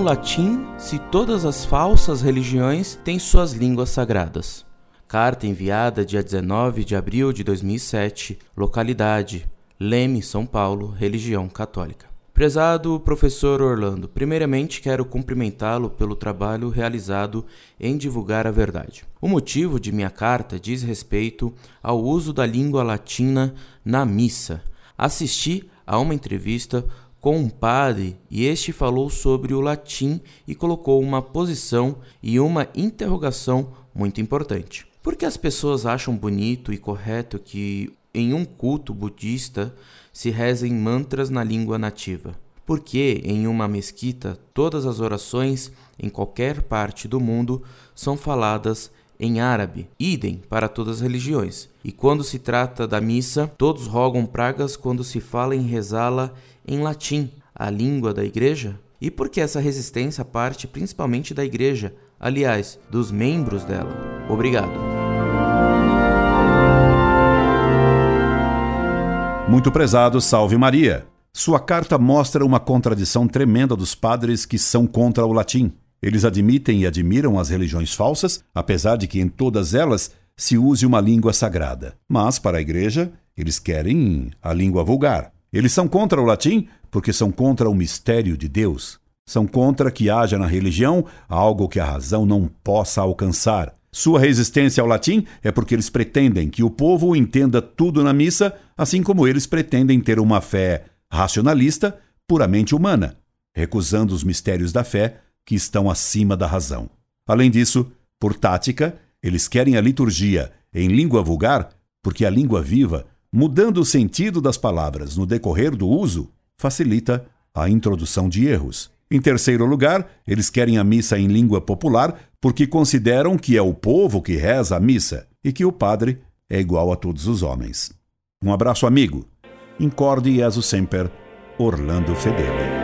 latim se todas as falsas religiões têm suas línguas sagradas? Carta enviada dia 19 de abril de 2007, localidade Leme, São Paulo, religião católica. Prezado professor Orlando, primeiramente quero cumprimentá-lo pelo trabalho realizado em divulgar a verdade. O motivo de minha carta diz respeito ao uso da língua latina na missa. Assisti a uma entrevista com um padre e este falou sobre o latim e colocou uma posição e uma interrogação muito importante. Por que as pessoas acham bonito e correto que em um culto budista se rezem mantras na língua nativa? Por que em uma mesquita todas as orações em qualquer parte do mundo são faladas em árabe, idem para todas as religiões. E quando se trata da missa, todos rogam pragas quando se fala em rezá-la em latim, a língua da igreja? E por que essa resistência parte principalmente da igreja, aliás, dos membros dela? Obrigado. Muito prezado, salve Maria. Sua carta mostra uma contradição tremenda dos padres que são contra o latim. Eles admitem e admiram as religiões falsas, apesar de que em todas elas se use uma língua sagrada. Mas, para a igreja, eles querem a língua vulgar. Eles são contra o latim porque são contra o mistério de Deus. São contra que haja na religião algo que a razão não possa alcançar. Sua resistência ao latim é porque eles pretendem que o povo entenda tudo na missa, assim como eles pretendem ter uma fé racionalista, puramente humana, recusando os mistérios da fé que estão acima da razão. Além disso, por tática, eles querem a liturgia em língua vulgar, porque a língua viva, mudando o sentido das palavras no decorrer do uso, facilita a introdução de erros. Em terceiro lugar, eles querem a missa em língua popular porque consideram que é o povo que reza a missa e que o padre é igual a todos os homens. Um abraço, amigo. Incorde Jesus Semper, Orlando Fedeli.